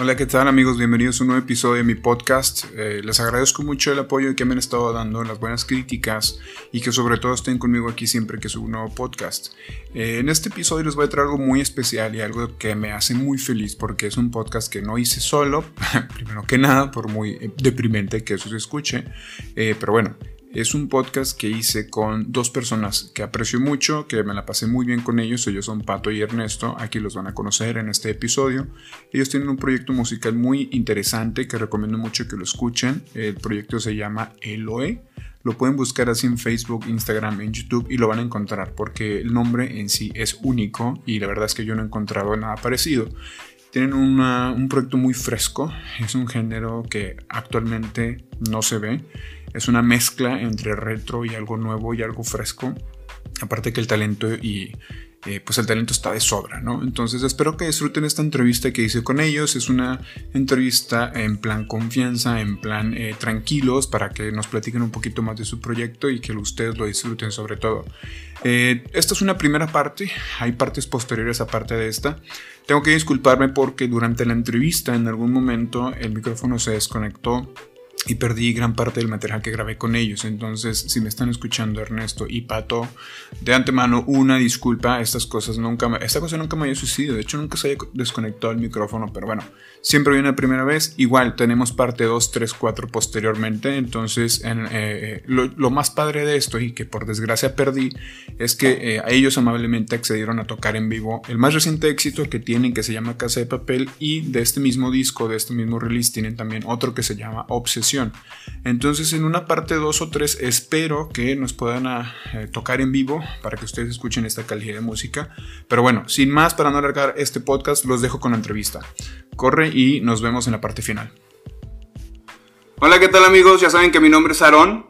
Hola, ¿qué tal amigos? Bienvenidos a un nuevo episodio de mi podcast. Eh, les agradezco mucho el apoyo que me han estado dando, las buenas críticas y que sobre todo estén conmigo aquí siempre que subo un nuevo podcast. Eh, en este episodio les voy a traer algo muy especial y algo que me hace muy feliz porque es un podcast que no hice solo, primero que nada, por muy deprimente que eso se escuche, eh, pero bueno, es un podcast que hice con dos personas que aprecio mucho, que me la pasé muy bien con ellos. Ellos son Pato y Ernesto. Aquí los van a conocer en este episodio. Ellos tienen un proyecto musical muy interesante que recomiendo mucho que lo escuchen. El proyecto se llama Eloe. Lo pueden buscar así en Facebook, Instagram, en YouTube y lo van a encontrar porque el nombre en sí es único y la verdad es que yo no he encontrado nada parecido. Tienen un proyecto muy fresco, es un género que actualmente no se ve. Es una mezcla entre retro y algo nuevo y algo fresco. Aparte que el talento y eh, pues el talento está de sobra, ¿no? Entonces espero que disfruten esta entrevista que hice con ellos. Es una entrevista en plan confianza, en plan eh, tranquilos, para que nos platiquen un poquito más de su proyecto y que ustedes lo disfruten sobre todo. Eh, esta es una primera parte, hay partes posteriores aparte de esta. Tengo que disculparme porque durante la entrevista en algún momento el micrófono se desconectó y perdí gran parte del material que grabé con ellos. Entonces, si me están escuchando Ernesto y Pato, de antemano una disculpa, estas cosas nunca me, esta cosa nunca me había sucedido, de hecho nunca se había desconectado el micrófono, pero bueno, siempre viene la primera vez, igual tenemos parte 2, 3, 4 posteriormente, entonces en, eh, eh, lo, más padre de esto y que por desgracia perdí es que eh, a ellos amablemente accedieron a tocar en vivo el más reciente éxito que tienen que se llama Casa de Papel y de este mismo disco, de este mismo release tienen también otro que se llama Obsesión entonces en una parte 2 o 3 espero que nos puedan ah, eh, tocar en vivo para que ustedes escuchen esta calidad de música. Pero bueno, sin más, para no alargar este podcast, los dejo con la entrevista. Corre y nos vemos en la parte final. Hola, ¿qué tal amigos? Ya saben que mi nombre es Aarón.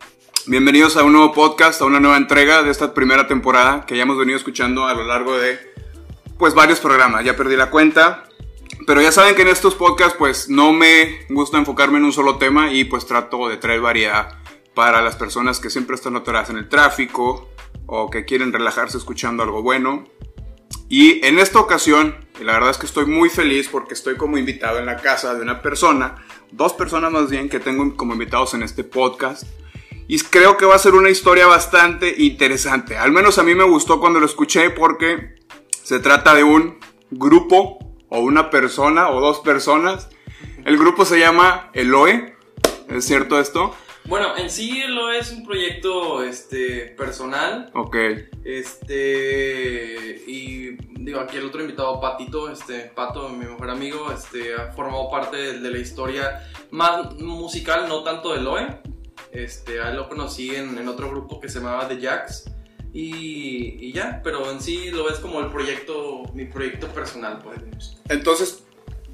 Bienvenidos a un nuevo podcast, a una nueva entrega de esta primera temporada que ya hemos venido escuchando a lo largo de pues varios programas. Ya perdí la cuenta, pero ya saben que en estos podcasts pues no me gusta enfocarme en un solo tema y pues trato de traer variedad para las personas que siempre están atoradas en el tráfico o que quieren relajarse escuchando algo bueno. Y en esta ocasión, la verdad es que estoy muy feliz porque estoy como invitado en la casa de una persona, dos personas más bien que tengo como invitados en este podcast. Y creo que va a ser una historia bastante interesante. Al menos a mí me gustó cuando lo escuché porque se trata de un grupo o una persona o dos personas. El grupo se llama Eloe, ¿es cierto esto? Bueno, en sí Eloe es un proyecto este, personal. Ok. Este, y digo, aquí el otro invitado, Patito, este, Pato, mi mejor amigo, este, ha formado parte de, la historia más musical, no tanto de Eloe. Este, a él lo conocí en, en otro grupo que se llamaba The Jacks. Y, ya, pero en sí lo ves como el proyecto, mi proyecto personal, pues. Entonces,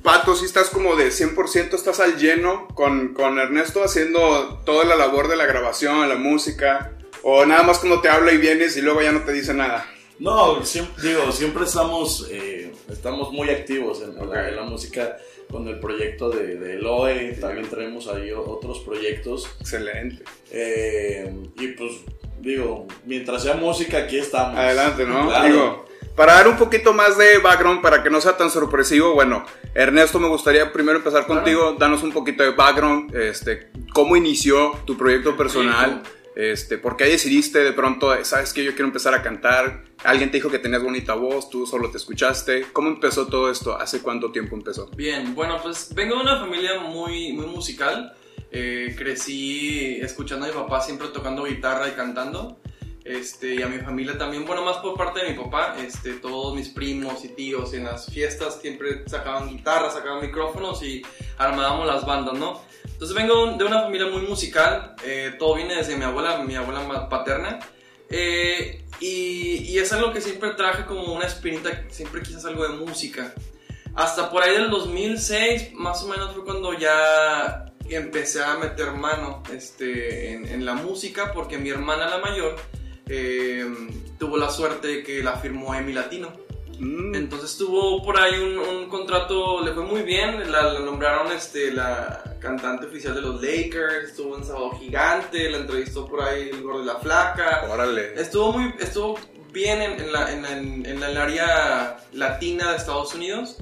Pato, si estás como de 100%, estás al lleno con, con Ernesto haciendo toda la labor de la grabación, la música, o nada más como te habla y vienes y luego ya no te dice nada. No, siempre, digo, siempre estamos, eh, estamos muy activos en, la, música con el proyecto de, de Eloe, también tenemos ahí otros proyectos. Excelente. Eh, y pues digo, mientras sea música, aquí estamos. Adelante, ¿no? Digo, para dar un poquito más de background, para que no sea tan sorpresivo, bueno, Ernesto, me gustaría primero empezar contigo, danos un poquito de background, este, cómo inició tu proyecto personal, este, por qué decidiste de pronto, sabes que yo quiero empezar a cantar, alguien te dijo que tenías bonita voz, tú solo te escuchaste, ¿cómo empezó todo esto? ¿Hace cuánto tiempo empezó? Bien, bueno, pues vengo de una familia muy, muy musical. Eh, crecí escuchando a mi papá siempre tocando guitarra y cantando. Este, y a mi familia también, bueno, más por parte de mi papá, este, todos mis primos y tíos en las fiestas siempre sacaban guitarras, sacaban micrófonos y armábamos las bandas, ¿no? Entonces vengo de una familia muy musical, eh, todo viene desde mi abuela, mi abuela paterna, eh, y, y, es algo que siempre traje como una espinita, siempre quise algo de música. Hasta por ahí del 2006, más o menos fue cuando ya empecé a meter mano este, en, la música porque mi hermana la mayor eh, tuvo la suerte de que la firmó Emi Latino. Mm. Entonces tuvo por ahí un, contrato, le fue muy bien, la, nombraron este, la cantante oficial de los Lakers, estuvo en Sábado Gigante, la entrevistó por ahí el gordo de la flaca. Órale. Estuvo, muy, estuvo bien en, la, en, en, el área latina de Estados Unidos.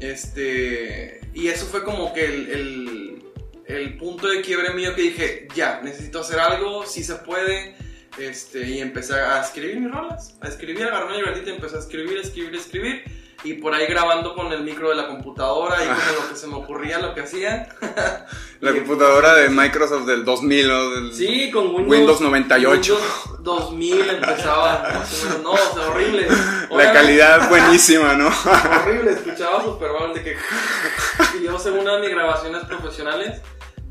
Este, y eso fue como que el, el, el punto de quiebre mío que dije, ya, necesito hacer algo, si se puede. Este, y empecé a escribir mis rolas, a escribir, agarré una libretita y empecé a escribir, escribir, escribir. Y por ahí grabando con el micro de la computadora y con lo que se me ocurría, lo que hacía. La computadora de Microsoft del 2000 o del Sí, con Windows, Windows 98. Windows 2000 empezaba. más o menos. No, o sea, horrible. La Obviamente, calidad buenísima, ¿no? Horrible, escuchaba súper mal de que. Y yo, según una de mis grabaciones profesionales.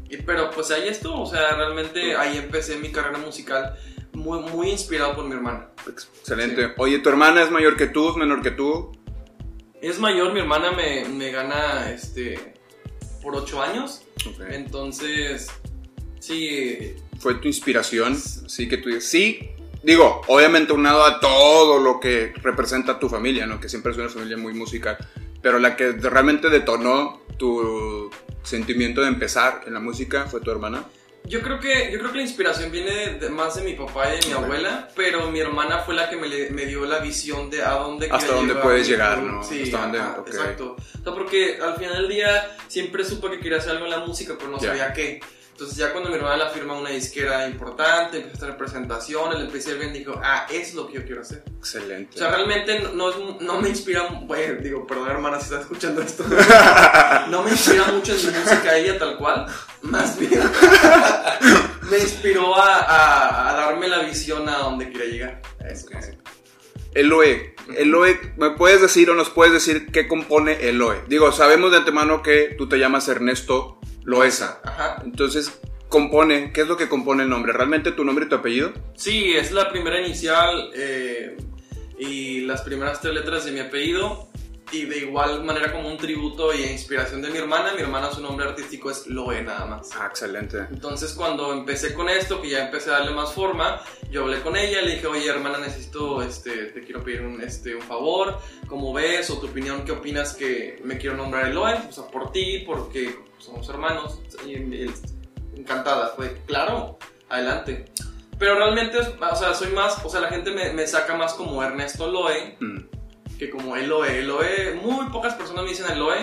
Y, pero pues ahí estuvo, o sea, realmente ahí empecé mi carrera musical muy, muy inspirado por mi hermana. Excelente. Oye, ¿tu hermana es mayor que tú, es menor que tú? Es mayor, mi hermana me, me gana este por 8 años. Entonces, sí, ¿Fue tu inspiración? Sí, que tú dices, sí. Digo, obviamente unado a todo lo que representa tu familia, ¿no? Que siempre es una familia muy musical. Pero la que realmente detonó tu sentimiento de empezar en la música fue tu hermana. Yo creo que yo creo que la inspiración viene de- más de mi papá y de mi Ok. abuela, pero mi hermana fue la que me, le- me dio la visión de a dónde Hasta dónde llevar puedes llegar. ¿no? Sí, Hasta dónde- ajá, ok. exacto. O sea, porque al final del día siempre supe que quería hacer algo en la música, pero no Ya. sabía qué. Entonces ya cuando mi hermana la firma una disquera importante, empezó a tener presentaciones, le empecé a ir bien, dijo, ah, es lo que yo quiero hacer. Excelente. O sea, realmente no, no, no me inspira, bueno, digo, perdón hermana si estás escuchando esto, no me inspira mucho en mi música ella tal cual, más bien me inspiró a, a- a darme la visión a donde quería llegar. Eso, Eso. Eloe. Eloe, ¿me puedes decir o nos puedes decir qué compone Eloe? Digo, sabemos de antemano que tú te llamas Ernesto Loesa. Ajá. Entonces, compone, ¿qué es lo que compone el nombre? ¿Realmente tu nombre y tu apellido? Sí, es la primera inicial eh, y las primeras tres letras de mi apellido. Y de igual manera como un tributo y inspiración de mi hermana. Mi hermana su nombre artístico es Loe nada más. Ah, excelente. Entonces cuando empecé con esto, que ya empecé a darle más forma, yo hablé con ella, le dije, oye hermana, necesito, este, te quiero pedir un, este, un favor, ¿cómo ves? O tu opinión, ¿qué opinas que me quiero nombrar Eloy? O sea, por ti, porque somos hermanos. Y él, encantada, fue, claro, adelante. Pero realmente, o sea, soy más, o sea, la gente me, me saca más como Ernesto Loe Mm, que como Eloe. Eloe, muy pocas personas me dicen Eloe.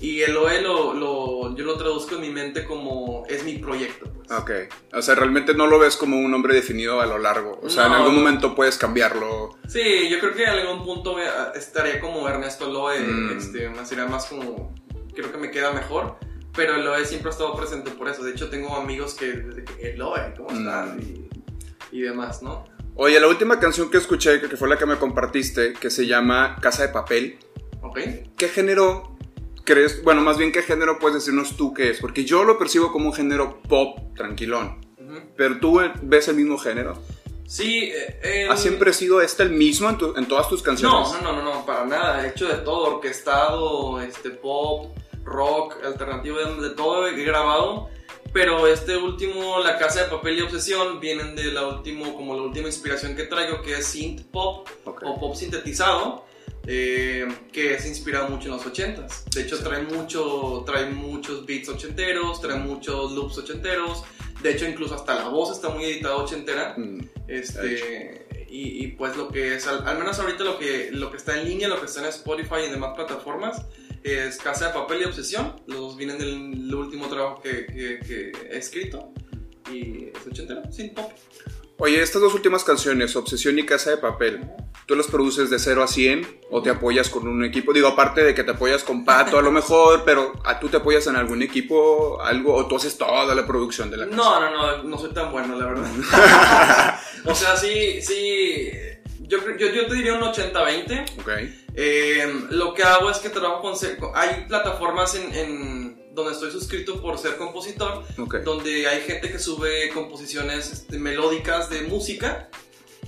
Y Eloe lo, lo, yo lo traduzco en mi mente como es mi proyecto. Pues. ok. O sea, realmente no lo ves como un nombre definido a lo largo. O sea, en No, algún no. momento puedes cambiarlo. Sí, yo creo que en algún punto estaría como Ernesto Eloe. Mm. Este, sería más como. Creo que me queda mejor. Pero Eloe siempre ha estado presente por eso. De hecho, tengo amigos que. desde que, Eloe, ¿cómo estás? Mm. Y, y demás, ¿no? Oye, la última canción que escuché, que fue la que me compartiste, que se llama Casa de Papel, ¿Ok? ¿qué género crees? Bueno, más bien, ¿qué género puedes decirnos tú que es? Porque yo lo percibo como un género pop tranquilón. Pero tú eh, ves el mismo género. Sí, eh, ¿Ha siempre sido este el mismo en, tu- en todas tus canciones? No, no, no, no, no, para nada. He hecho de todo, orquestado, este, pop, rock, alternativo, de todo he grabado. Pero este último, La Casa de Papel y Obsesión, vienen de la último, como la última inspiración que traigo, que es synth pop Ok. o pop sintetizado, eh, que es inspirado mucho en los 80s. De hecho, trae, mucho, trae muchos beats ochenteros, trae muchos loops ochenteros. De hecho, incluso hasta la voz está muy editada ochentera. Mm, Este, y, y, pues lo que es, al, al menos ahorita lo que, lo que está en línea, lo que está en Spotify y en demás plataformas, es Casa de Papel y Obsesión. Los dos vienen del último trabajo que, que- que he escrito. Y es ochentero, sin pop. Oye, estas dos últimas canciones, Obsesión y Casa de Papel, ¿tú las produces de 0 a 100 o te apoyas con un equipo? Digo, aparte de que te apoyas con Pato a lo mejor, pero ¿a tú te apoyas en algún equipo, algo, o tú haces toda la producción de la canción? No, no, no, no soy tan bueno, la verdad. o sea, sí, sí. Yo, yo, yo te diría un 80-20. Ok, Eh, lo que hago es que trabajo con... ser- Hay plataformas en, en donde estoy suscrito por ser compositor, ok. donde hay gente que sube composiciones este, melódicas de música.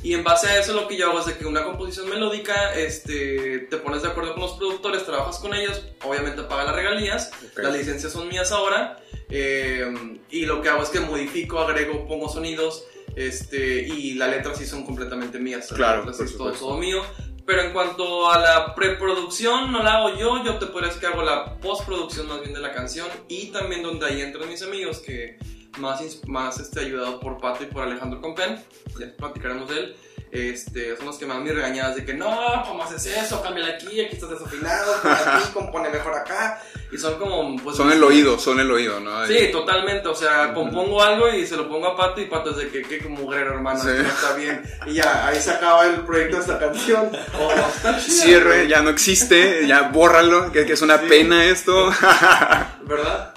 Y en base a eso lo que yo hago es de que una composición melódica, este, te pones de acuerdo con los productores, trabajas con ellos, obviamente paga las regalías, ok. las licencias son mías ahora, eh, y lo que hago es que modifico, agrego, pongo sonidos, este, y las letras sí son completamente mías. Claro, Las letras es todo, todo mío. Pero en cuanto a la preproducción, no la hago yo, yo te podría decir que hago la postproducción más bien de la canción, y también donde ahí entran mis amigos, que más, más este, ayudado por Pato y por Alejandro Compen, ya platicaremos de él. Este, son los que me dan mis regañadas de que no, ¿cómo haces eso? Cámbiale aquí, aquí estás desafinado, aquí, compone mejor acá. Y son como. Pues, son el oído, son el oído, ¿no? Sí, totalmente. O sea, compongo algo y se lo pongo a Pato y Pato es de que, qué mugrero, hermano, no está bien. Y ya, ahí se acaba el proyecto de esta canción. Oh, está Cierre, ya no existe, ya bórralo, que, es una pena esto. ¿Verdad?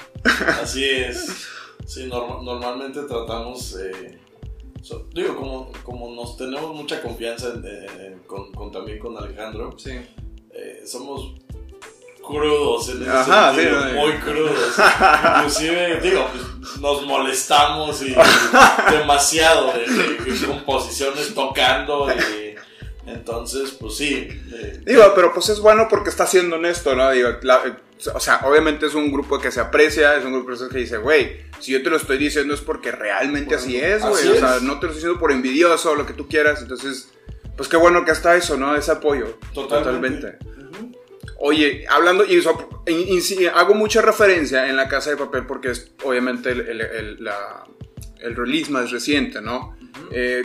Así es. Sí, normalmente tratamos. Eh digo, como, como nos tenemos mucha confianza con, también con Alejandro, sí. Eh, somos crudos en Ajá, muy crudos. Inclusive, digo, pues, nos molestamos y, demasiado de, composiciones tocando y entonces, pues sí. Eh, digo, pero pues es bueno porque está siendo honesto, ¿no? Digo, o sea, obviamente es un grupo que se aprecia, es un grupo que dice, güey, si yo te lo estoy diciendo es porque realmente así es, güey. O sea, no te lo estoy diciendo por envidioso o lo que tú quieras. Entonces, pues qué bueno que está eso, ¿no? Ese apoyo. Totalmente. Oye, hablando, y, hago mucha referencia en la casa de papel porque es obviamente el, el, el release más reciente, ¿no? eh,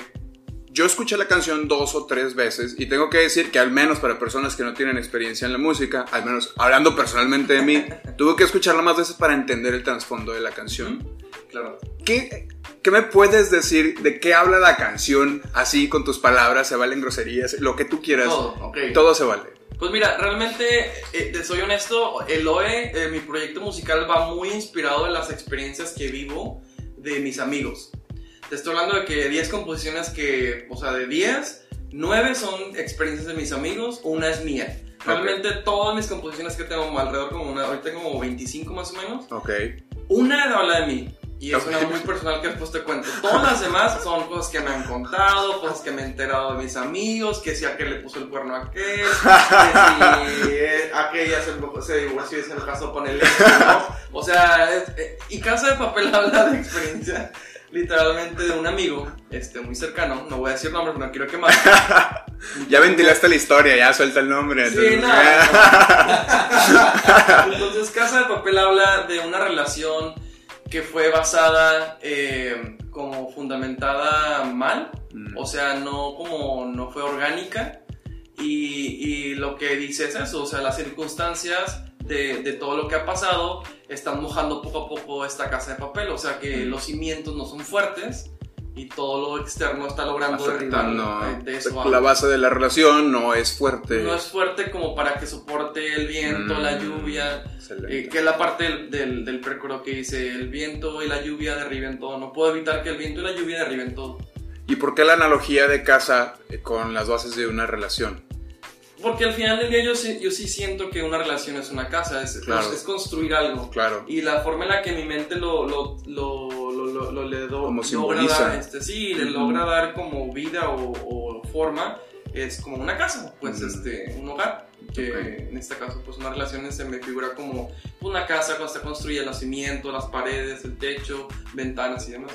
yo escuché la canción dos o tres veces y tengo que decir que al menos para personas que no tienen experiencia en la música, al menos hablando personalmente de mí, tuve que escucharla más veces para entender el trasfondo de la canción. Claro. ¿Qué, ¿Qué me puedes decir de qué habla la canción así con tus palabras? Se valen groserías, lo que tú quieras. Todo, okay. Todo se vale. Pues mira, realmente, eh, te soy honesto, el OE, eh, mi proyecto musical va muy inspirado en las experiencias que vivo de mis amigos. Te estoy hablando de que 10 composiciones que, o sea, de 10, 9 son experiencias de mis amigos, una es mía. Realmente todas mis composiciones que tengo alrededor como una, ahorita como 25 más o menos. Ok. Una habla de mí. Y es una muy personal que después te cuento. Todas las demás son cosas que me han contado, cosas que me he enterado de mis amigos, que si aquel le puso el cuerno a aquel, que si eh, aquella se, se divorció y se casó con el ¿no? O sea, eh, y Casa de Papel habla de experiencia literalmente de un amigo, este, muy cercano, no voy a decir nombres, no quiero quemar. ya ventilaste la historia, ya suelta el nombre. Sí, entonces... entonces, Casa de Papel habla de una relación que fue basada eh, como fundamentada mal, mm. o sea, no como no fue orgánica. Y, y lo que dice es eso, o sea, las circunstancias de, todo lo que ha pasado, están mojando poco a poco esta casa de papel, o sea que los cimientos no son fuertes y todo lo externo está logrando derribar de eso. La base de la relación no es fuerte. No es fuerte como para que soporte el viento, la mm, lluvia, eh, que es la parte del, del, del que dice el viento y la lluvia derriben todo. No puedo evitar que el viento y la lluvia derriben todo. ¿Y por qué la analogía de casa eh, con las bases de una relación? Porque al final del día yo sí, yo sí siento que una relación es una casa, es, es, construir algo. Claro. Y la forma en la que mi mente lo, lo, lo, lo, le do, como logra dar, este, sí, le logra dar como vida o, forma, es como una casa, pues este, un hogar. Que en este caso, pues una relación se me figura como una casa cuando se construye el nacimiento, las paredes, el techo, ventanas y demás.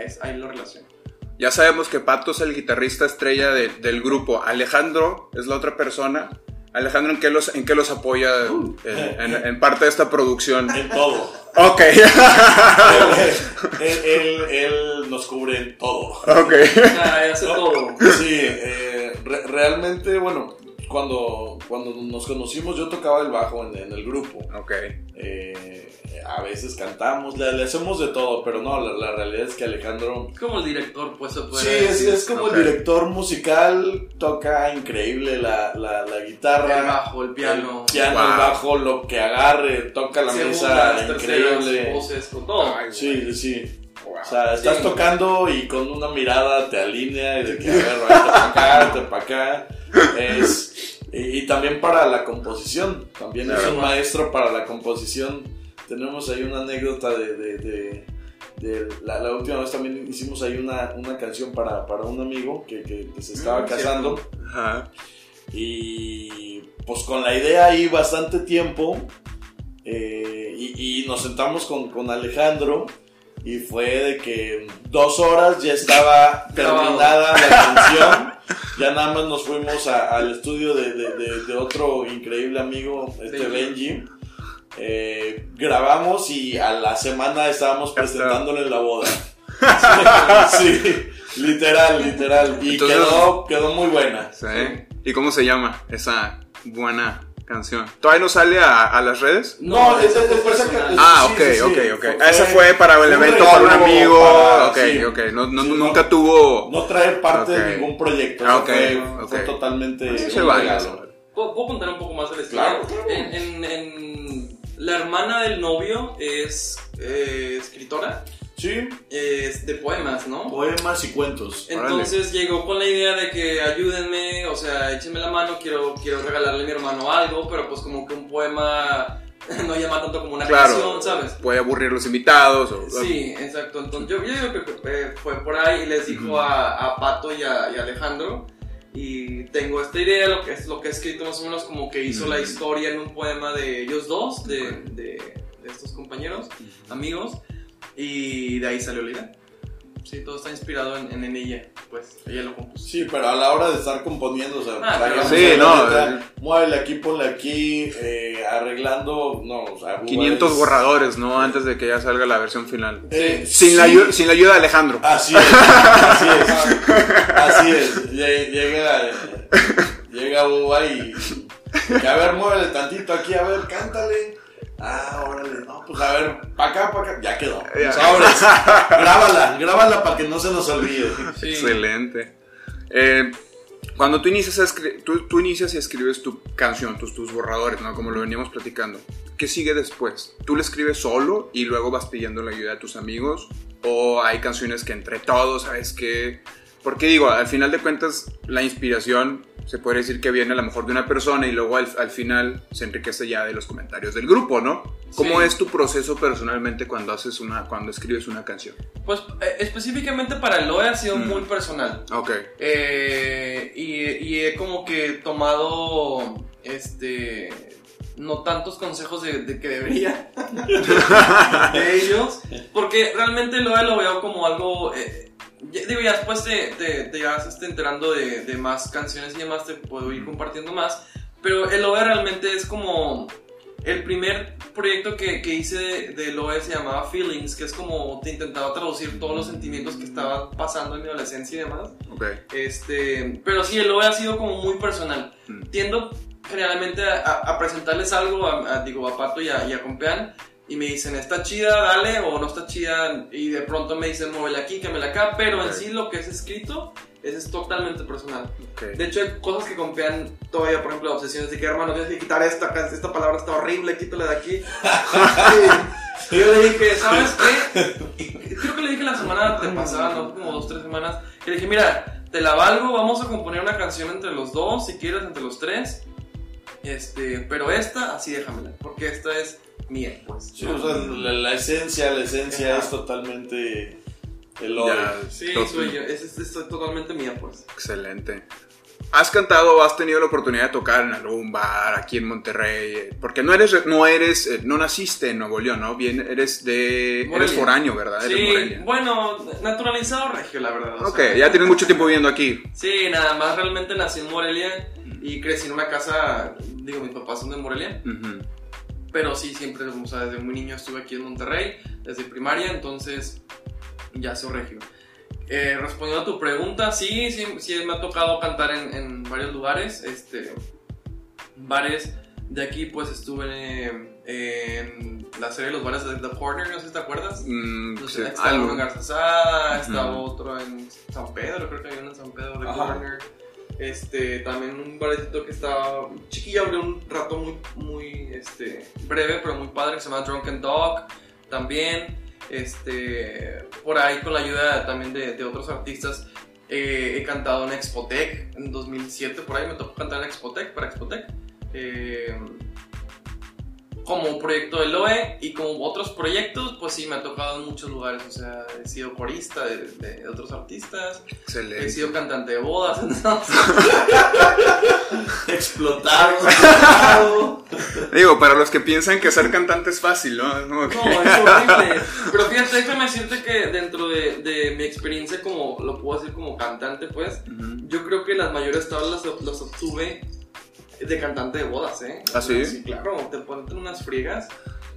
es, ahí lo relaciono. Ya sabemos que Pato es el guitarrista estrella del grupo. Alejandro es la otra persona. Alejandro, ¿en qué los, en qué los apoya uh. en, parte de esta producción? En todo. Ok. él, nos cubre en todo. Ok. hace todo. Sí, eh, realmente, bueno, cuando, cuando nos conocimos yo tocaba el bajo en, el grupo. Ok. Eh, a veces cantamos, le, hacemos de todo, pero no, la, realidad es que Alejandro... Como el director, pues se puede Sí, es, como el director musical, toca increíble la, la, guitarra. El bajo, el piano. El piano, el bajo, lo que agarre, toca la mesa, increíble. voces, con todo. sí, sí. O sea, estás tocando y con una mirada te alinea y de que, a ver, para acá, para acá. Es, y, también para la composición, también es un maestro para la composición tenemos ahí una anécdota de, la, última vez también hicimos ahí una, canción para, un amigo que, se estaba mm, casando. Y pues con la idea ahí bastante tiempo. Eh, y, nos sentamos con, Alejandro. Y fue de que dos horas ya estaba terminada la canción. ya nada más nos fuimos al estudio de, otro increíble amigo, este Benji. Eh, grabamos y a la semana estábamos presentándole la boda. sí, Literal, literal. Y quedó, quedó muy buena. ¿Sí? ¿Y cómo se llama esa buena canción. ¿Todavía no sale a, a las redes? No, esa fue Ah, ok, ok, ok. Esa fue para el evento, para un amigo. ok, ok. No, no, nunca tuvo. No trae parte de ningún proyecto. Ah, okay, fue, fue, totalmente. Sí, se vale. ¿Puedo, contar un poco más de la historia? Claro. En, en, en, la hermana del novio es eh, escritora. Sí. Es de poemas, ¿no? Poemas y cuentos. Entonces llegó con la idea de que ayúdenme, o sea, échenme la mano, quiero, quiero regalarle a mi hermano algo, pero pues como que un poema no llama tanto como una canción, ¿sabes? Puede aburrir los invitados. O... Sí, exacto. Entonces yo, yo creo que eh, fue por ahí y les dijo a, a, Pato y a, y a, Alejandro. Y tengo esta idea, lo que es lo que he escrito más o menos como que hizo la historia en un poema de ellos dos, de, de, de estos compañeros, amigos. Y de ahí salió la idea. Sí, todo está inspirado en, en, ella, pues ella lo compuso. Sí, pero a la hora de estar componiendo, o sea, ah, sí, no, muévele aquí, ponle aquí, eh, arreglando, no, o sea, 500 borradores, ¿no? Antes de que ya salga la versión final. Eh, sin, la, sin la ayuda de Alejandro. Así es, así es, así es. Llega, llega Uba y, y, a ver, muévele tantito aquí, a ver, cántale. Ah, órale, no, pues a ver, para acá, para acá, ya quedó. Sobres. grábala, grábala para que no se nos olvide. Excelente. Eh, cuando tú inicias, a tú, tú, inicias y escribes tu canción, tus, tus borradores, ¿no? Como lo veníamos platicando, ¿qué sigue después? ¿Tú le escribes solo y luego vas pidiendo la ayuda de tus amigos? ¿O hay canciones que entre todos, sabes qué? Porque digo, al final de cuentas, la inspiración se puede decir que viene a lo mejor de una persona y luego al, final se enriquece ya de los comentarios del grupo, ¿no? ¿Cómo es tu proceso personalmente cuando haces una, cuando escribes una canción? Pues eh, específicamente para el OE ha sido mm. muy personal. Ok. Eh, y, y, he como que tomado, este, no tantos consejos de, que debería de ellos, porque realmente el OE lo veo como algo... Eh, digo, ya después te, te, te vas este, enterando de, de, más canciones y demás, te puedo ir compartiendo más. Pero el OE realmente es como. El primer proyecto que, que hice de, del OE se llamaba Feelings, que es como te intentaba traducir todos los sentimientos que estaba pasando en mi adolescencia y demás. Okay. Este, pero sí, el OE ha sido como muy personal. Mm. Tiendo generalmente a, a, presentarles algo a, digo, a Pato y a, y a Compean y me dicen, está chida, dale, o no está chida, y de pronto me dicen, muévela aquí, que me la acá, pero en sí lo que es escrito es, es totalmente personal. De hecho, hay cosas que compean todavía, por ejemplo, obsesiones de que, hermano, tienes que quitar esta, esta palabra está horrible, quítala de aquí. y yo le dije, ¿sabes qué? creo que le dije la semana pasada, ¿no? como dos, tres semanas, que le dije, mira, te la valgo, vamos a componer una canción entre los dos, si quieres, entre los tres. Este, pero esta, así déjamela, porque esta es mía, pues. Sí, o sea, la, esencia, la esencia es totalmente el oro. sí, soy yo, es, es, totalmente mía, pues. Excelente. ¿Has cantado o has tenido la oportunidad de tocar en algún bar aquí en Monterrey? Porque no eres, no eres, eh, no naciste en Nuevo León, ¿no? Bien, eres de, eres foráneo, ¿verdad? Sí, bueno, naturalizado regio, la verdad. Ok, ya tienes mucho tiempo viviendo aquí. Sí, nada más realmente nací en Morelia y crecí en una casa, digo, mis papás son de Morelia. Pero sí, siempre, o sea, desde muy niño estuve aquí en Monterrey, desde primaria, entonces ya soy regio. Eh, respondiendo a tu pregunta, sí, sí, sí, me ha tocado cantar en, en, varios lugares. Este, bares de aquí, pues estuve en la serie de los bares de The Corner, no sé si te acuerdas. Mm, sí, estaba uno en Garzazada, estaba otro en San Pedro, creo que había uno en San Pedro, The Corner. Este, también un barecito que estaba chiquilla, abrió un rato muy, muy este, breve, pero muy padre, que se llama Drunken Dog. También, este, por ahí con la ayuda también de, otros artistas, eh, he cantado en Expotec en 2007, por ahí me tocó cantar en Expotec, para Expotec. Eh, como un proyecto de Loe y como otros proyectos, pues sí, me ha tocado en muchos lugares. O sea, he sido corista de, otros artistas. Excelente. He sido cantante de bodas. Explotado. Digo, para los que piensan que ser cantante es fácil, ¿no? No, es horrible. Pero fíjate, déjame decirte que dentro de, mi experiencia como, lo puedo decir como cantante, pues, yo creo que las mayores tablas las obtuve de cantante de bodas, ¿eh? ¿Ah, sí? Sí, claro, te ponen unas friegas,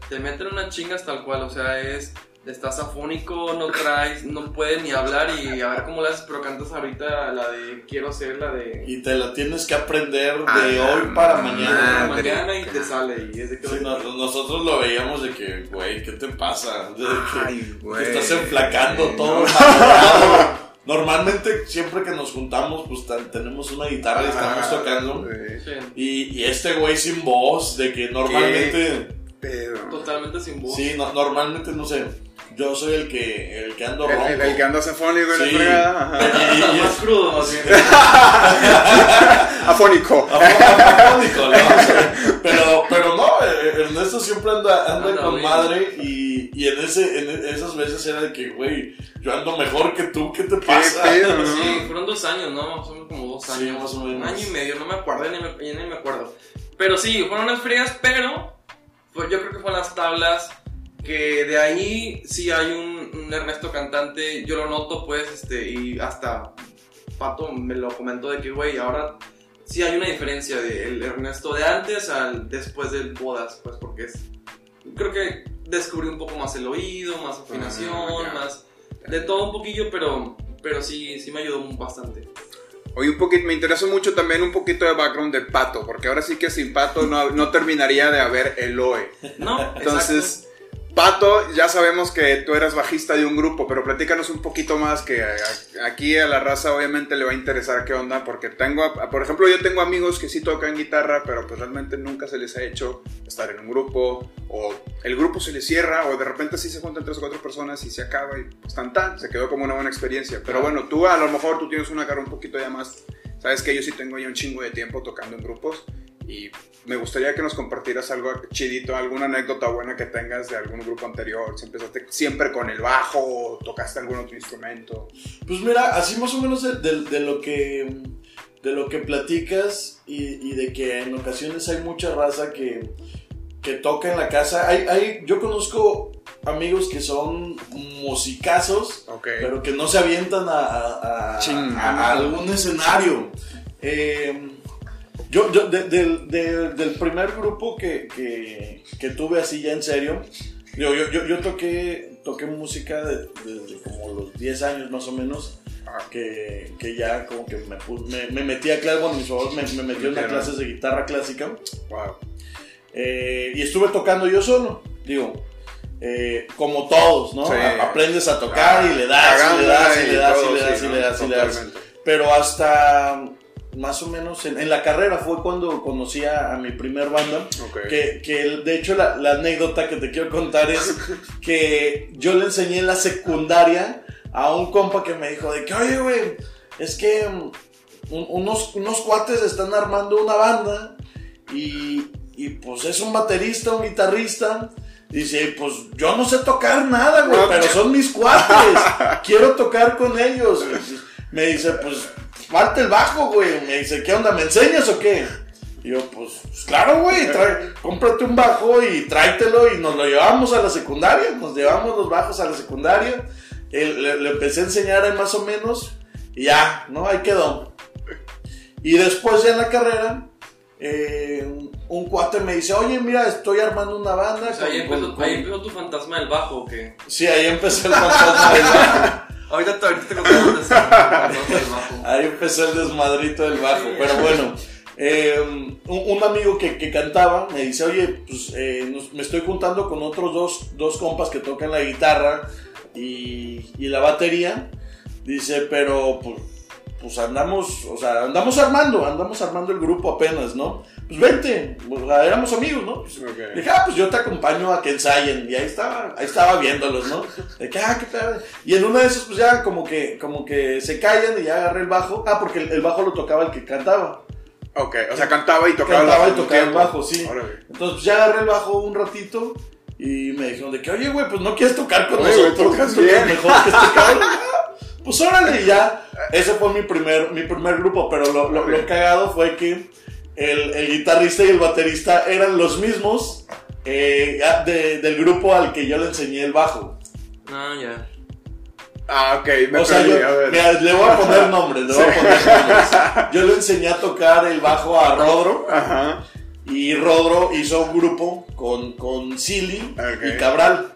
te meten unas chingas tal cual, o sea, es estás afónico, no traes, no puedes ni hablar y a ver cómo le haces, pero cantas ahorita la de quiero ser la de... Y te la tienes que aprender de hoy para mañana. mañana y te sale y es de que... nosotros lo veíamos de que, güey, ¿qué te pasa? De que, Ay, güey. te estás enflacando todo. Normalmente, siempre que nos juntamos, pues tenemos una guitarra y estamos tocando. Sí, Y, y este güey sin voz, de que normalmente. Pero... totalmente sin voz. Sí, no- normalmente no sé. Yo soy el que, el que ando ronco. El, el que anda afónico en la Sí. fregada. ajá. Y- y- más crudo, más bien. Afónico. Afónico, ¿no? O sea, pero, pero no, Ernesto siempre anda, anda Anda con bien. madre y, y en, ese, en esas veces era de que, güey, yo ando mejor que tú, ¿qué te pasa? pedo, no? Sí, fueron dos años, ¿no? Menos como dos Sí, años. más o menos. Un año y medio, no me acuerdo, ya ni me, ya ni me acuerdo. Pero sí, fueron unas frías, pero pues yo creo que fueron las tablas que de ahí sí hay un, un Ernesto cantante, yo lo noto pues, este, y hasta Pato me lo comentó de que, güey, ahora sí hay una diferencia del Ernesto de antes al después del bodas, pues porque es, creo que descubrí un poco más el oído, más afinación, Ah, más de todo un poquillo, pero, pero sí, sí me ayudó bastante. Oye, un poquito, me interesa mucho también un poquito de background de Pato, porque ahora sí que sin Pato no, no terminaría de haber Eloe. No, Entonces, Pato, ya sabemos que tú eras bajista de un grupo, pero platícanos un poquito más que aquí a la raza obviamente le va a interesar qué onda, porque tengo, por ejemplo, yo tengo amigos que sí tocan guitarra, pero pues realmente nunca se les ha hecho estar en un grupo, o el grupo se les cierra, o de repente sí se juntan tres o cuatro personas y se acaba y pues tan tan, se quedó como una buena experiencia. Pero bueno, tú a lo mejor tú tienes una cara un poquito ya más, sabes que yo sí tengo ya un chingo de tiempo tocando en grupos. Y me gustaría que nos compartieras algo chidito, alguna anécdota buena que tengas de algún grupo anterior. Si empezaste siempre con el bajo o tocaste algún otro instrumento. Pues mira, así más o menos de, de- de lo que de lo que platicas y, y de que en ocasiones hay mucha raza que, que toca en la casa. Hay, hay, yo conozco amigos que son musicazos, Ok. pero que no se avientan a, a- a- Ching. a algún escenario. Eh, yo, yo de- del- de- del primer grupo que, que- que tuve así ya en serio, yo, yo, yo, yo toqué, toqué música de- desde como los 10 años más o menos, que, que ya como que me, me, me metí a clase, bueno, mis papás me, me metió en las clases de guitarra clásica. wow. Eh, y estuve tocando yo solo, digo, eh, como todos, ¿no? Sí. Aprendes a tocar y le das, y le das, y le das, y le das, y le das, y le das. Pero hasta más o menos en, en la carrera fue cuando conocí a, a mi primer banda. Ok. Que, de hecho la, la anécdota que te quiero contar es que yo le enseñé en la secundaria a un compa que me dijo de que, oye, güey, es que mm, un- unos, unos cuates están armando una banda y, y, pues es un baterista, un guitarrista. Dice, pues yo no sé tocar nada, güey, pero son mis cuates. Quiero tocar con ellos. Me dice, pues falta el bajo, güey. Me dice, ¿qué onda? ¿Me enseñas o qué? Y yo, pues, pues, claro, güey, cómprate un bajo y tráetelo y nos lo llevamos a la secundaria. Nos llevamos los bajos a la secundaria. Le, le empecé a enseñar más o menos y ya, ¿no? Ahí quedó. Y después ya en la carrera, eh, un cuate me dice, oye, mira, estoy armando una banda. O sea, ahí empezó, con- ahí empezó tu fantasma del bajo, ¿o qué? Sí, ahí empezó el fantasma del bajo. Ahorita te, ahorita te contamos. Ahí empezó el desmadrito del bajo. Pero bueno, eh, un, amigo que, que cantaba me dice, oye, pues eh, me estoy juntando con otros dos, dos compas que tocan la guitarra y, y la batería. Dice, pero pues, pues andamos, o sea, andamos armando, andamos armando el grupo apenas, ¿no? Pues vente, éramos amigos, ¿no? Pues. Dije, ah, pues yo te acompaño a que ensayen. Y ahí estaba, ahí estaba viéndolos, ¿no? De que, ah, qué pedo. Y en una de esas, pues ya como que, como que se callan y ya agarré el bajo. Ah, porque el, el bajo lo tocaba el que cantaba. Ok, o sea, cantaba y tocaba, Cantaba el y bajo tocaba el bajo, sí. Órale. Entonces, pues ya agarré el bajo un ratito. Y me dijeron de que, oye, güey, pues no quieres tocar con Oye, nosotros. tocas Tocas bien. mejor que este cabrón. Pues órale, y ya. Ese fue mi primer, mi primer grupo. Pero lo, lo, lo cagado fue que el, el guitarrista y el baterista eran los mismos eh, de- del grupo al que yo le enseñé el bajo. Ah, ya. Ah, ok, me O sea, perdí, yo, a ver. mira, le voy a poner nombres, le voy a poner nombres. Yo le enseñé a tocar el bajo a Rodro Ajá. Y Rodro hizo un grupo con, con Silly y Cabral.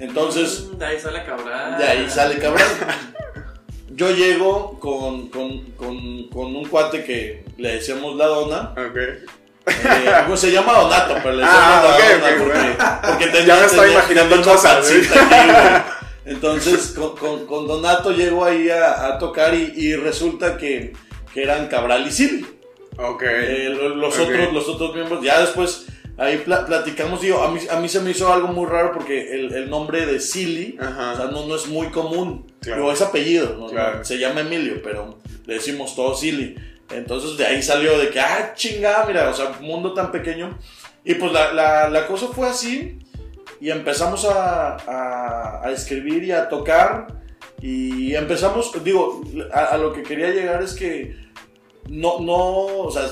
Entonces. Mm, de ahí sale Cabral. De ahí sale Cabral. Yo llego con, con, con, con, un cuate que le decíamos la dona. Okay. Eh, pues se llama Donato, pero le decíamos ah, la dona porque, porque tenía, ya me estaba imaginando cosas. Entonces con, con, Donato llego ahí a, a tocar y, y, resulta que, que eran Cabral y Silly. Ok. Eh, los, Otros, los otros miembros, ya después ahí platicamos, digo, a mí, a mí se me hizo algo muy raro porque el, el nombre de Silly, o sea, no, no es muy común, pero es apellido, ¿no? se llama Emilio, pero le decimos todo Silly. Entonces de ahí salió de que, ah, chingada, mira, o sea, un mundo tan pequeño. Y pues la, la, la cosa fue así, y empezamos a, a, a, escribir y a tocar, y empezamos, digo, a, a lo que quería llegar es que no, no, o sea,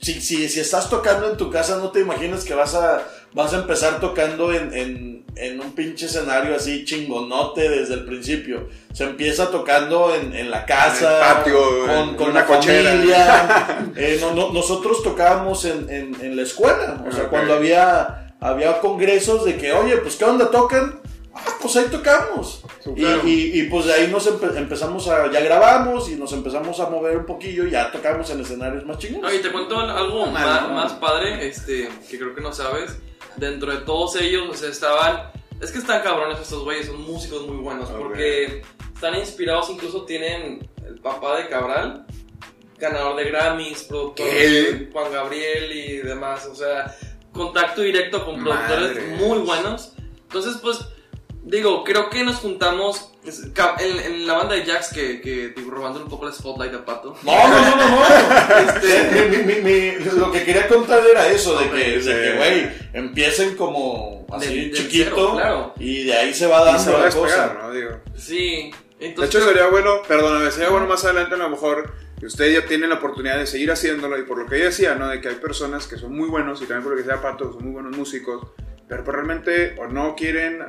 si, si, si, estás tocando en tu casa, no te imaginas que vas a, vas a empezar tocando en, en, en un pinche escenario así chingonote desde el principio. Se empieza tocando en, en la casa, con, con la familia. eh, no, no, nosotros tocábamos en, en, la escuela, o sea, cuando había, había congresos de que, oye, pues ¿qué onda tocan? Ah, pues ahí tocamos. Y, y, pues de ahí nos empezamos a, ya grabamos y nos empezamos a mover un poquillo y ya tocamos en escenarios más chingones. No, y te cuento algo más, más, padre, este, que creo que no sabes. Dentro de todos ellos, o sea, estaban, es que están cabrones estos güeyes, son músicos muy buenos, porque están inspirados, incluso tienen el papá de Cabral, ganador de Grammys, productor Juan Gabriel y demás, o sea, contacto directo con productores muy buenos. Entonces, pues Digo, creo que nos juntamos en, la banda de Jax que, que digo, robando un poco el spotlight a Pato. No, no, no, no. este, lo que quería contar era eso, de que, de que, güey, empiecen como así chiquito claro. y de ahí se va dando se va la cosa. ¿no? Digo. Sí. Entonces, de hecho, sería bueno, perdóname, sería bueno más adelante a lo mejor que ustedes ya tienen la oportunidad de seguir haciéndolo y por lo que ella decía, ¿no? De que hay personas que son muy buenos y también por lo que sea Pato, son muy buenos músicos, pero pues realmente o no quieren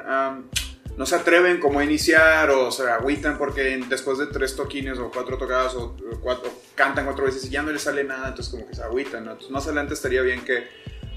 no se atreven como a iniciar o se agüitan porque después de tres toquines o cuatro tocadas o, cuatro, cantan cuatro veces y ya no les sale nada, entonces como que se agüitan, ¿no? Entonces más adelante estaría bien que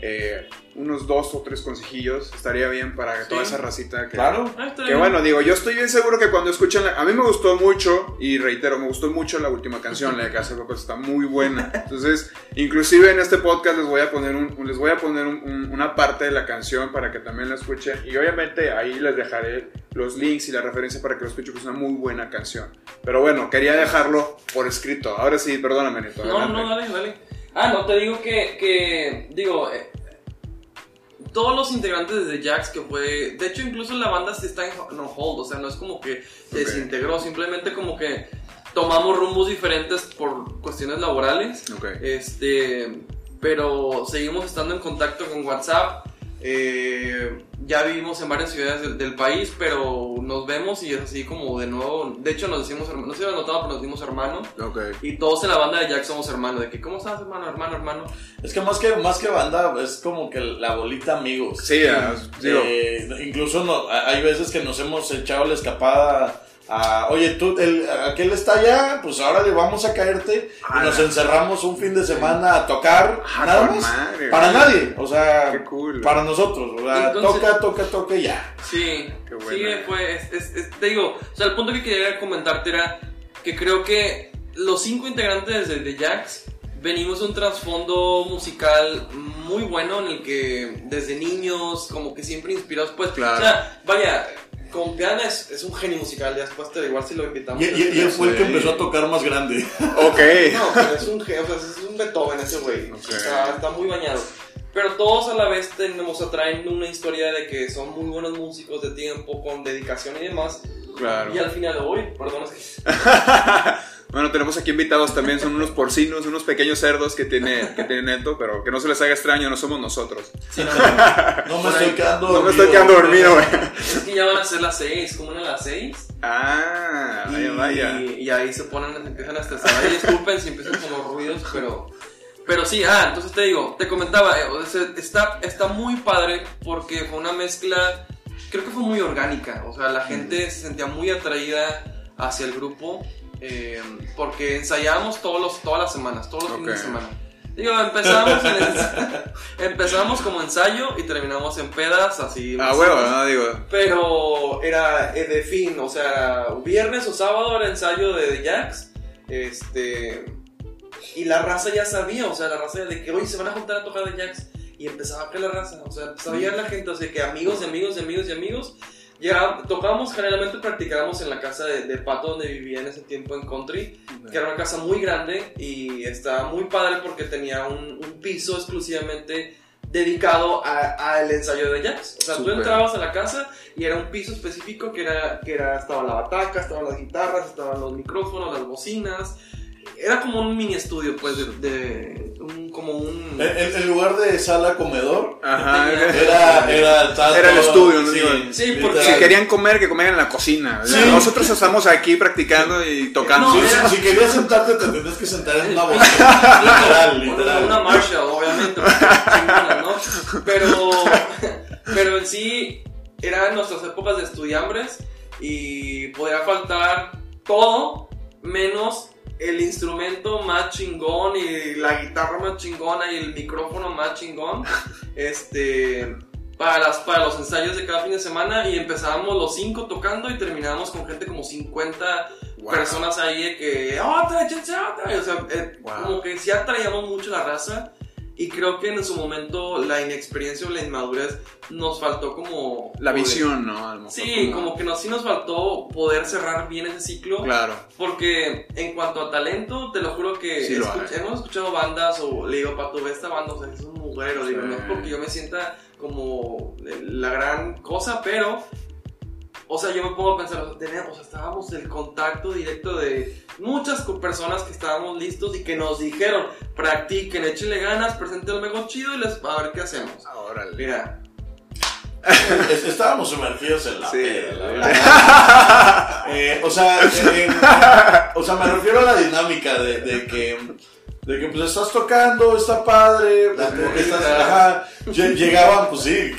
eh, unos dos o tres consejillos estaría bien para toda esa racita que, claro. Ah, que bueno, digo, yo estoy bien seguro que cuando escuchan, a mí me gustó mucho y reitero, me gustó mucho la última canción, la de hace poco está muy buena. Entonces, inclusive en este podcast les voy a poner un, les voy a poner una parte de la canción para que también la escuchen y obviamente ahí les dejaré los links y la referencia para que lo escuchen, que es una muy buena canción. Pero bueno, quería dejarlo por escrito. Ahora sí, perdóname, Neto. No, no, dale, dale. Ah, no, te digo que, que digo, eh, todos los integrantes de Jax que fue, de hecho incluso la banda sí está en hold, o sea, no es como que desintegró, simplemente como que tomamos rumbos diferentes por cuestiones laborales. Este, pero seguimos estando en contacto con WhatsApp. Eh, ya vivimos en varias ciudades del, país, pero nos vemos y es así como de nuevo. De hecho, nos decimos hermanos. No sé si lo notado, pero nos decimos hermano. Y todos en la banda de Jack somos hermanos. De que, ¿cómo estás, hermano, hermano, hermano? Es que más que, más que banda, es como que la bolita amigos. Sí, eh, incluso no, hay veces que nos hemos echado la escapada oye, tú, el, aquel está allá, pues ahora le vamos a caerte y nos encerramos un fin de semana a tocar, ah, nada más, para nadie, o sea, para nosotros, o sea, toca, toca, toca y ya. Sí, sí, pues, te digo, o sea, el punto que quería comentarte era que creo que los cinco integrantes de, de Jax venimos de un trasfondo musical muy bueno en el que desde niños, como que siempre inspirados, pues, claro. o sea, vaya, con Piana es, es, un genio musical, ya después te igual si lo invitamos. Y, y, él fue el que empezó a tocar más grande. Ok. No, pero es un genio, o sea, es un Beethoven ese güey. Está, está, muy bañado. Pero todos a la vez tenemos, atraen una historia de que son muy buenos músicos de tiempo, con dedicación y demás. Claro. Y al final, uy, perdón, es que... Bueno, tenemos aquí invitados también, son unos porcinos, unos pequeños cerdos que tiene, que tiene Neto, pero que no se les haga extraño, no somos nosotros. Sí, no, no, no me estoy quedando dormido. No me estoy quedando dormido, güey. Es que ya van a ser las seis, ¿cómo eran las seis? Ah, vaya, vaya. Y, ahí se ponen, empiezan a estresar. Ahí disculpen si empiezan con los ruidos, pero... Pero sí, ah, entonces te digo, te comentaba, eh, está, está muy padre porque fue una mezcla, creo que fue muy orgánica, o sea, la gente se sentía muy atraída hacia el grupo eh, porque ensayábamos todos los, todas las semanas, todos los fines de semana. Digo, empezamos en empezamos como ensayo y terminamos en pedas, así. Ah, huevo, no digo. Pero era eh, de fin, o sea, viernes o sábado era ensayo de The Jax. Este. Y la raza ya sabía, o sea, la raza de que hoy se van a juntar a tocar de Jax. Y empezaba a caer la raza, o sea, empezaba a llegar la gente, o sea, que amigos amigos amigos y amigos. Ya tocábamos, generalmente practicábamos en la casa de, de, Pato donde vivía en ese tiempo en Country, que era una casa muy grande y estaba muy padre porque tenía un, un piso exclusivamente dedicado al ensayo de jazz. O sea, Super. tú entrabas a la casa y era un piso específico que era, que era, estaba la bataca, estaban las guitarras, estaban los micrófonos, las bocinas. Era como un mini estudio, pues, de, como un... En, en, lugar de sala comedor, Ajá, era, era, era, era el estudio, ¿no? Sí, sí porque... Si querían comer, que comieran en la cocina. Sí. Nosotros estamos aquí practicando y tocando. No, era... si, si, querías sentarte, te tendrías que sentar en una bocina. literal, literal. Una Marshall, obviamente. ¿no? Pero, pero en sí, eran nuestras épocas de estudiambres y podía faltar todo menos el instrumento más chingón y la guitarra más chingona y el micrófono más chingón este para, las, para los ensayos de cada fin de semana y empezábamos los cinco tocando y terminábamos con gente como 50 wow. personas ahí de que otra, otra, o sea, eh, wow. como que sí atraíamos mucho la raza y creo que en su momento la inexperiencia o la inmadurez nos faltó como... La poder, visión, ¿no? Sí, como... como, que nos, sí nos faltó poder cerrar bien ese ciclo. Claro. Porque en cuanto a talento, te lo juro que sí escuch hemos escuchado bandas o le digo, Pato, ve esta banda, o sea, es un mugrero. Sí. Digo, no es porque yo me sienta como la gran cosa, pero o sea, yo me pongo a pensar, o sea, teníamos, estábamos el contacto directo de muchas personas que estábamos listos y que nos dijeron, practiquen, échenle ganas, presenten algo chido y les a ver qué hacemos. Órale. Mira. Estábamos sumergidos en la sí, peda, eh, o, sea, eh, o sea, me refiero a la dinámica de, de que de que pues estás tocando, está padre, pues, como que estás, ajá, llegaban, pues sí,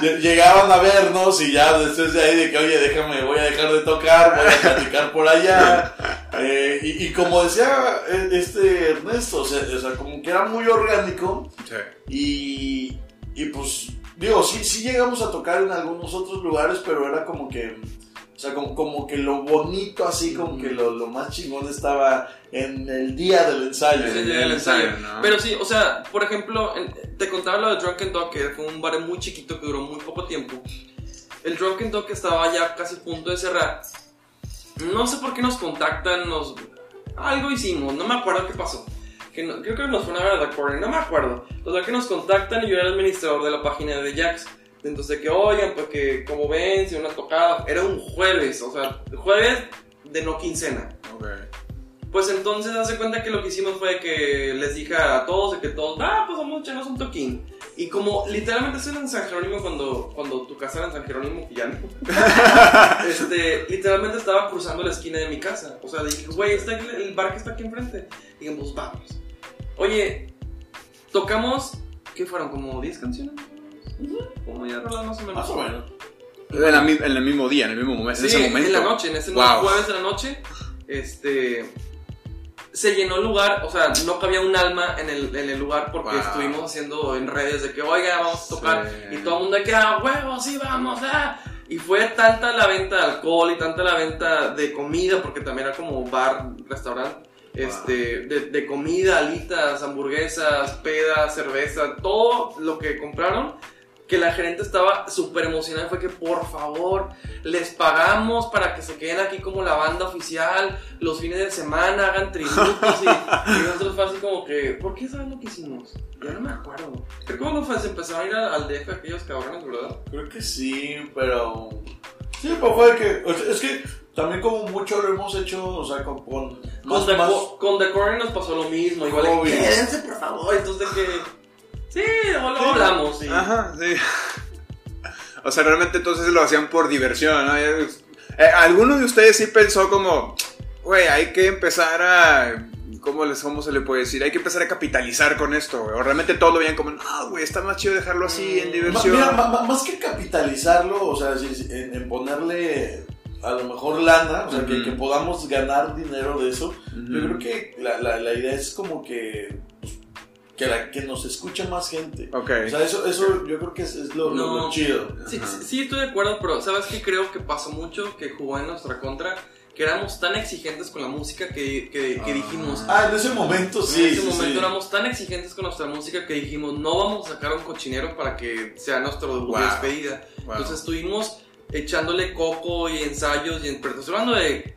llegaban a vernos y ya después de ahí de que, oye, déjame, voy a dejar de tocar, voy a platicar por allá. Eh, y, y, como decía este Ernesto, o sea, o sea, como que era muy orgánico. Sí. Y, y pues, digo, sí, sí llegamos a tocar en algunos otros lugares, pero era como que... O sea, como, como que lo bonito, así, como que lo, lo, más chingón estaba en el día del ensayo. En el día del ensayo, ¿no? Pero sí, o sea, por ejemplo, te contaba lo de Drunken Dog, que fue un bar muy chiquito que duró muy poco tiempo. El Drunken Dog estaba ya casi a punto de cerrar. No sé por qué nos contactan, nos... Algo hicimos, no me acuerdo qué pasó. Que no, creo que nos fueron a ver a The Corner, no me acuerdo. Total que nos contactan y yo era el administrador de la página de Jax. Entonces, que oigan, pues que como ven, si una tocada. Era un jueves, o sea, jueves de no quincena. Okay. Pues entonces, hace cuenta que lo que hicimos fue que les dije a todos, de que todos, ah, pues vamos a echarnos un toquín. Y como literalmente estoy en San Jerónimo cuando, cuando tu casa era en San Jerónimo, que ya no. este, literalmente estaba cruzando la esquina de mi casa. O sea, dije, güey, está el bar que está aquí enfrente. Dijimos, vamos. Oye, tocamos, ¿qué fueron? ¿Como 10 canciones? Como ya rolas más o menos. Más o menos. En, la, en, el mismo día, en el mismo momento. Sí, en ese momento. en la noche, en ese wow. jueves de la noche. Este. Se llenó el lugar, o sea, no cabía un alma en el, en el lugar porque wow. estuvimos haciendo en redes de que, oiga, vamos a tocar. Sí. Y todo el mundo que, ah, huevo, sí, vamos, ah. Y fue tanta la venta de alcohol y tanta la venta de comida, porque también era como bar, restaurante. Wow. Este, de, de, comida, alitas, hamburguesas, pedas, cerveza, todo lo que compraron que la gerente estaba súper emocionada fue que por favor les pagamos para que se queden aquí como la banda oficial los fines de semana, hagan tributos y, y nosotros fue así como que, ¿por qué saben lo que hicimos? Yo no me acuerdo. Creo que cuando se empezaron a ir al DF aquellos cabrones, ¿verdad? Creo que sí, pero... Sí, pues fue que... Es que también como mucho lo hemos hecho, o sea, con... Con, con, The, más... con The nos pasó lo mismo, igual, quédense por favor, entonces de que... Sí, luego sí. hablamos, sí. Ajá, sí. O sea, realmente entonces lo hacían por diversión, ¿no? Eh, ¿Alguno de ustedes sí pensó como, güey, hay que empezar a... ¿Cómo, les, ¿Cómo se le puede decir? Hay que empezar a capitalizar con esto, güey. O realmente todo lo veían como, no, güey, está más chido dejarlo así en diversión. Mira, más que capitalizarlo, o sea, en, en ponerle a lo mejor lana, o sea, uh -huh. que, que, podamos ganar dinero de eso, uh -huh. yo creo que la, la, la idea es como que que, la, que nos escuche más gente. Ok. O sea, eso, eso yo creo que es, es lo, No. lo chido. Sí, sí, sí, estoy de acuerdo, pero ¿sabes qué creo que pasó mucho? Que jugó en nuestra contra. Que éramos tan exigentes con la música que, que, que Ah. dijimos. Ah, en ese momento sí. en ese sí, momento sí. éramos tan exigentes con nuestra música que dijimos, no vamos a sacar un cochinero para que sea de Wow. despedida. Wow. Entonces estuvimos echándole coco y ensayos. Y, pero estoy hablando de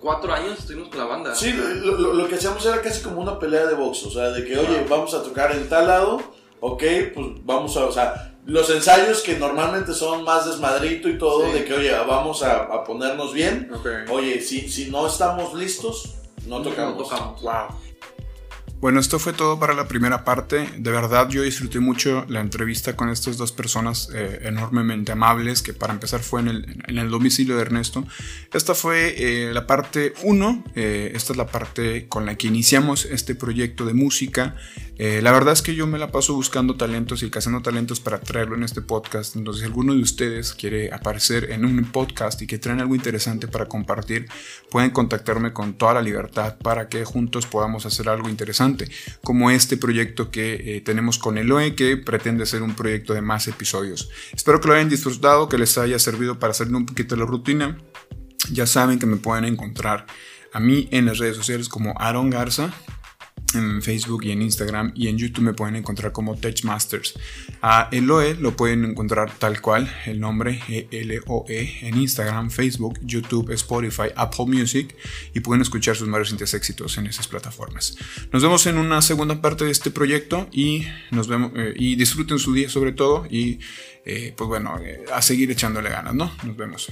cuatro años estuvimos con la banda. Sí, lo, lo- lo que hacíamos era casi como una pelea de box, o sea, de que, oye, vamos a tocar en tal lado, ok, pues vamos a, o sea, los ensayos que normalmente son más desmadrito y todo, Sí. de que, oye, vamos a, a ponernos bien, Ok. oye, si, si no estamos listos, no tocamos. No tocamos. Wow. Bueno, esto fue todo para la primera parte. De verdad yo disfruté mucho la entrevista con estas dos personas eh, enormemente amables, que para empezar fue en el, en el domicilio de Ernesto. Esta fue eh, la parte 1, esta es la parte con la que iniciamos este proyecto de música. Eh, la verdad es que yo me la paso buscando talentos y cazando talentos para traerlo en este podcast. Entonces, si alguno de ustedes quiere aparecer en un podcast y que traen algo interesante para compartir, pueden contactarme con toda la libertad para que juntos podamos hacer algo interesante, como este proyecto que eh, tenemos con Eloe, que pretende ser un proyecto de más episodios. Espero que lo hayan disfrutado, que les haya servido para salir un poquito la rutina. Ya saben que me pueden encontrar a mí en las redes sociales como Aaron Garza en Facebook y en Instagram y en YouTube me pueden encontrar como Techmasters. A Eloe lo pueden encontrar tal cual, el nombre E-L-O-E en Instagram, Facebook, YouTube, Spotify, Apple Music y pueden escuchar sus más recientes éxitos en esas plataformas. Nos vemos en una segunda parte de este proyecto y nos vemos eh, y disfruten su día sobre todo y eh, pues bueno, eh, a seguir echándole ganas, ¿no? Nos vemos.